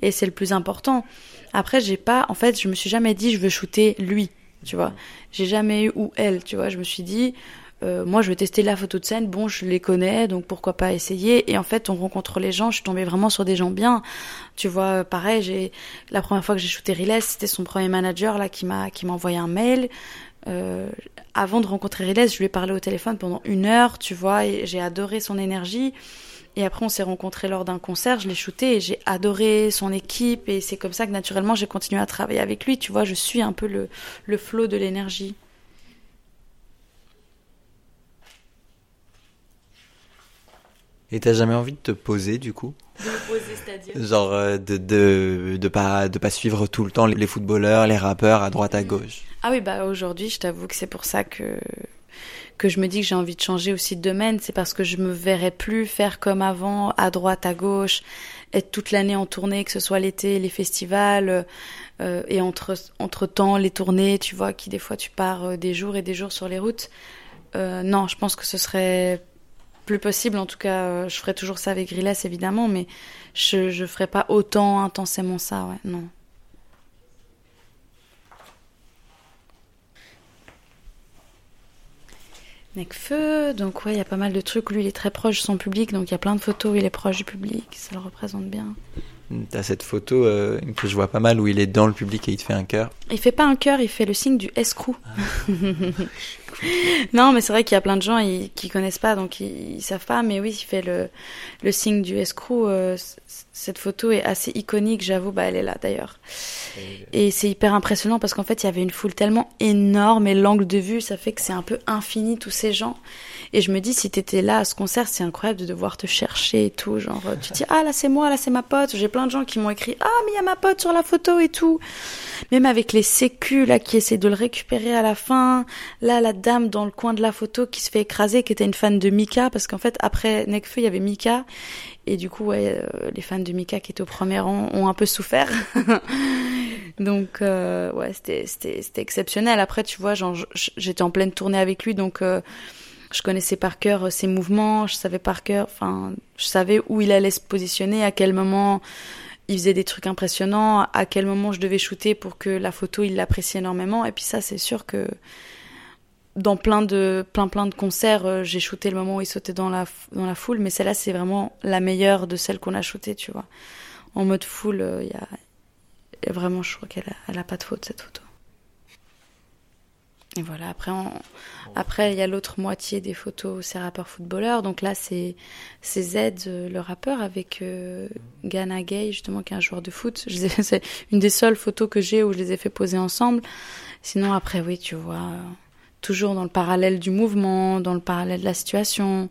et c'est le plus important. Après, j'ai pas, en fait, je me suis jamais dit je veux shooter lui, tu vois. J'ai jamais eu ou elle, tu vois. Je me suis dit, euh, moi je veux tester la photo de scène, bon je les connais, donc pourquoi pas essayer. Et en fait on rencontre les gens, je suis tombée vraiment sur des gens bien. Tu vois, pareil, j'ai la première fois que j'ai shooté Riles, c'était son premier manager là qui m'a qui m'a envoyé un mail. Euh, avant de rencontrer Riles, je lui ai parlé au téléphone pendant une heure, tu vois, et j'ai adoré son énergie. Et après, on s'est rencontrés lors d'un concert, je l'ai shooté et j'ai adoré son équipe. Et c'est comme ça que naturellement, j'ai continué à travailler avec lui. Tu vois, je suis un peu le, le flot de l'énergie.
Et t'as jamais envie de te poser du coup?
De me poser, c'est-à-dire?
Genre euh, de, de, de, pas, de pas suivre tout le temps les footballeurs, les rappeurs à droite à gauche?
Ah oui, bah aujourd'hui, je t'avoue que c'est pour ça que que je me dis que j'ai envie de changer aussi de domaine, c'est parce que je me verrais plus faire comme avant, à droite, à gauche, être toute l'année en tournée, que ce soit l'été, les festivals, euh, et entre, entre temps, les tournées, tu vois, qui des fois tu pars euh, des jours et des jours sur les routes. Euh, non, je pense que ce serait plus possible. En tout cas, euh, je ferai toujours ça avec Grilles, évidemment, mais je je ferai pas autant intensément ça, ouais, non. Donc ouais, il y a pas mal de trucs. Lui, il est très proche de son public, donc il y a plein de photos où il est proche du public, ça le représente bien.
T'as cette photo euh, que je vois pas mal où il est dans le public et il te fait un cœur.
Il fait pas un cœur, il fait le signe du escroc. Ah. non, mais c'est vrai qu'il y a plein de gens qui connaissent pas, donc ils, savent pas. Mais oui, il fait le, le signe du escroc. Euh, cette photo est assez iconique, j'avoue. Bah, elle est là d'ailleurs. Et c'est hyper impressionnant parce qu'en fait, il y avait une foule tellement énorme et l'angle de vue, ça fait que c'est un peu infini tous ces gens. Et je me dis, si t'étais là à ce concert, c'est incroyable de devoir te chercher et tout. Genre, tu te dis, ah là c'est moi, là c'est ma pote. J'ai plein de gens qui m'ont écrit, ah mais il y a ma pote sur la photo et tout. Même avec les sécus là qui essaient de le récupérer à la fin. Là, la dame dans le coin de la photo qui se fait écraser, qui était une fan de Mika, parce qu'en fait après Nekfeu, il y avait Mika. Et du coup, ouais, euh, les fans de Mika qui étaient au premier rang ont un peu souffert. donc, euh, ouais, c'était, exceptionnel. Après, tu vois, j'étais en pleine tournée avec lui, donc euh, je connaissais par cœur ses mouvements, je savais par cœur, enfin, je savais où il allait se positionner, à quel moment il faisait des trucs impressionnants, à quel moment je devais shooter pour que la photo il l'apprécie énormément. Et puis ça, c'est sûr que dans plein de plein plein de concerts, euh, j'ai shooté le moment où il sautait dans la dans la foule, mais celle-là c'est vraiment la meilleure de celles qu'on a shootées, tu vois. En mode foule, euh, il y, a, vraiment, je crois qu'elle a, pas de faute cette photo. Et voilà, après, après il y a l'autre moitié des photos, c'est rappeurs footballeurs. Donc là, c'est Z, euh, le rappeur, avec euh, Ghana Gay, justement, qui est un joueur de foot. C'est une des seules photos que j'ai où je les ai fait poser ensemble. Sinon, après, oui, tu vois, toujours dans le parallèle du mouvement, dans le parallèle de la situation.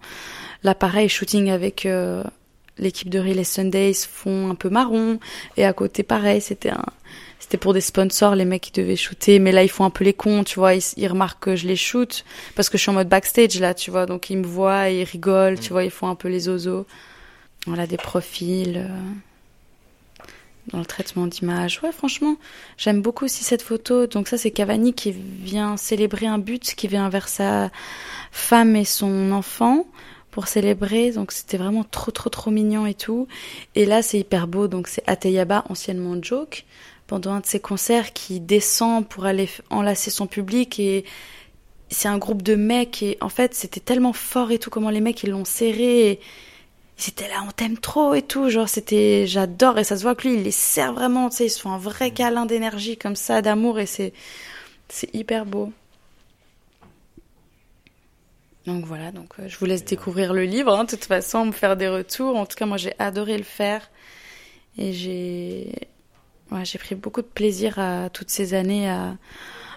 Là, pareil, shooting avec euh, l'équipe de Relay Sundays, font un peu marron. Et à côté, pareil, c'était un c'était pour des sponsors, les mecs qui devaient shooter, mais là ils font un peu les cons, tu vois, ils, remarquent que je les shoot parce que je suis en mode backstage là, tu vois, donc ils me voient, ils rigolent, tu mm. vois, ils font un peu les osos. Voilà des profils euh, dans le traitement d'image. Ouais, franchement, j'aime beaucoup aussi cette photo. Donc ça c'est Cavani qui vient célébrer un but qui vient vers sa femme et son enfant pour célébrer. Donc c'était vraiment trop trop trop mignon et tout. Et là c'est hyper beau. Donc c'est Ateyaba, anciennement Joke pendant un de ses concerts qui descend pour aller enlacer son public et c'est un groupe de mecs et en fait c'était tellement fort et tout comment les mecs ils l'ont serré c'était là on t'aime trop et tout genre c'était j'adore et ça se voit que lui il les sert vraiment tu sais ils se font un vrai câlin d'énergie comme ça d'amour et c'est c'est hyper beau. Donc voilà donc euh, je vous laisse découvrir le livre hein, de toute façon me faire des retours. En tout cas moi j'ai adoré le faire. Et j'ai Ouais, j'ai pris beaucoup de plaisir à toutes ces années à,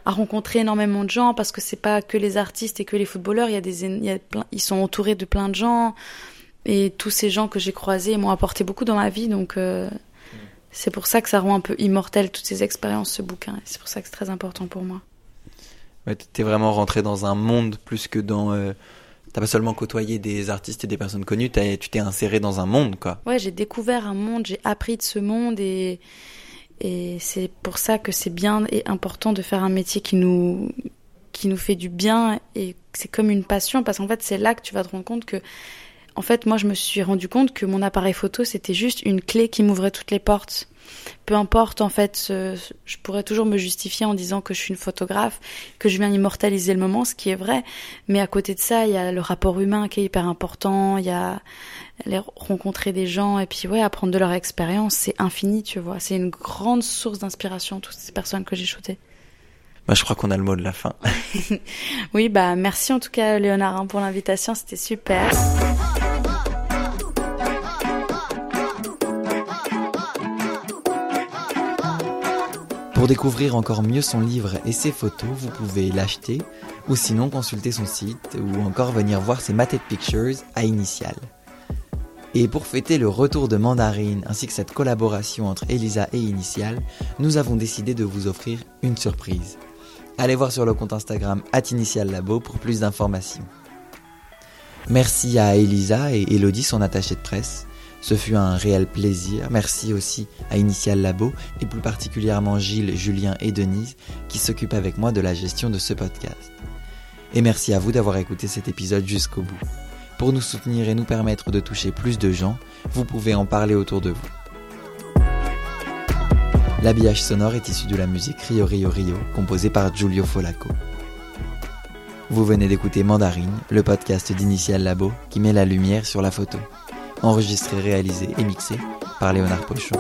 à rencontrer énormément de gens parce que c'est pas que les artistes et que les footballeurs. Il y a des, il y a plein, ils sont entourés de plein de gens et tous ces gens que j'ai croisés m'ont apporté beaucoup dans ma vie. Donc euh, c'est pour ça que ça rend un peu immortel toutes ces expériences, ce bouquin. C'est pour ça que c'est très important pour moi.
Ouais, t'es vraiment rentré dans un monde plus que dans. Euh, t'as pas seulement côtoyé des artistes et des personnes connues, tu t'es inséré dans un monde, quoi.
Ouais, j'ai découvert un monde, j'ai appris de ce monde et et c'est pour ça que c'est bien et important de faire un métier qui nous, qui nous fait du bien et c'est comme une passion parce qu'en fait c'est là que tu vas te rendre compte que en fait moi je me suis rendu compte que mon appareil photo c'était juste une clé qui m'ouvrait toutes les portes peu importe en fait, je pourrais toujours me justifier en disant que je suis une photographe, que je viens immortaliser le moment, ce qui est vrai. Mais à côté de ça, il y a le rapport humain qui est hyper important, il y a les rencontrer des gens et puis ouais, apprendre de leur expérience, c'est infini, tu vois. C'est une grande source d'inspiration toutes ces personnes que j'ai shootées.
Bah, je crois qu'on a le mot de la fin.
oui, bah merci en tout cas Léonard hein, pour l'invitation, c'était super.
Pour découvrir encore mieux son livre et ses photos, vous pouvez l'acheter ou sinon consulter son site ou encore venir voir ses Mated Pictures à Initial. Et pour fêter le retour de Mandarine ainsi que cette collaboration entre Elisa et Initial, nous avons décidé de vous offrir une surprise. Allez voir sur le compte Instagram @initiallabo pour plus d'informations. Merci à Elisa et Elodie, son attachée de presse. Ce fut un réel plaisir. Merci aussi à Initial Labo et plus particulièrement Gilles, Julien et Denise qui s'occupent avec moi de la gestion de ce podcast. Et merci à vous d'avoir écouté cet épisode jusqu'au bout. Pour nous soutenir et nous permettre de toucher plus de gens, vous pouvez en parler autour de vous. L'habillage sonore est issu de la musique Rio Rio Rio, composée par Giulio Folaco. Vous venez d'écouter Mandarine, le podcast d'Initial Labo qui met la lumière sur la photo enregistré, réalisé et mixé par Léonard Pochon.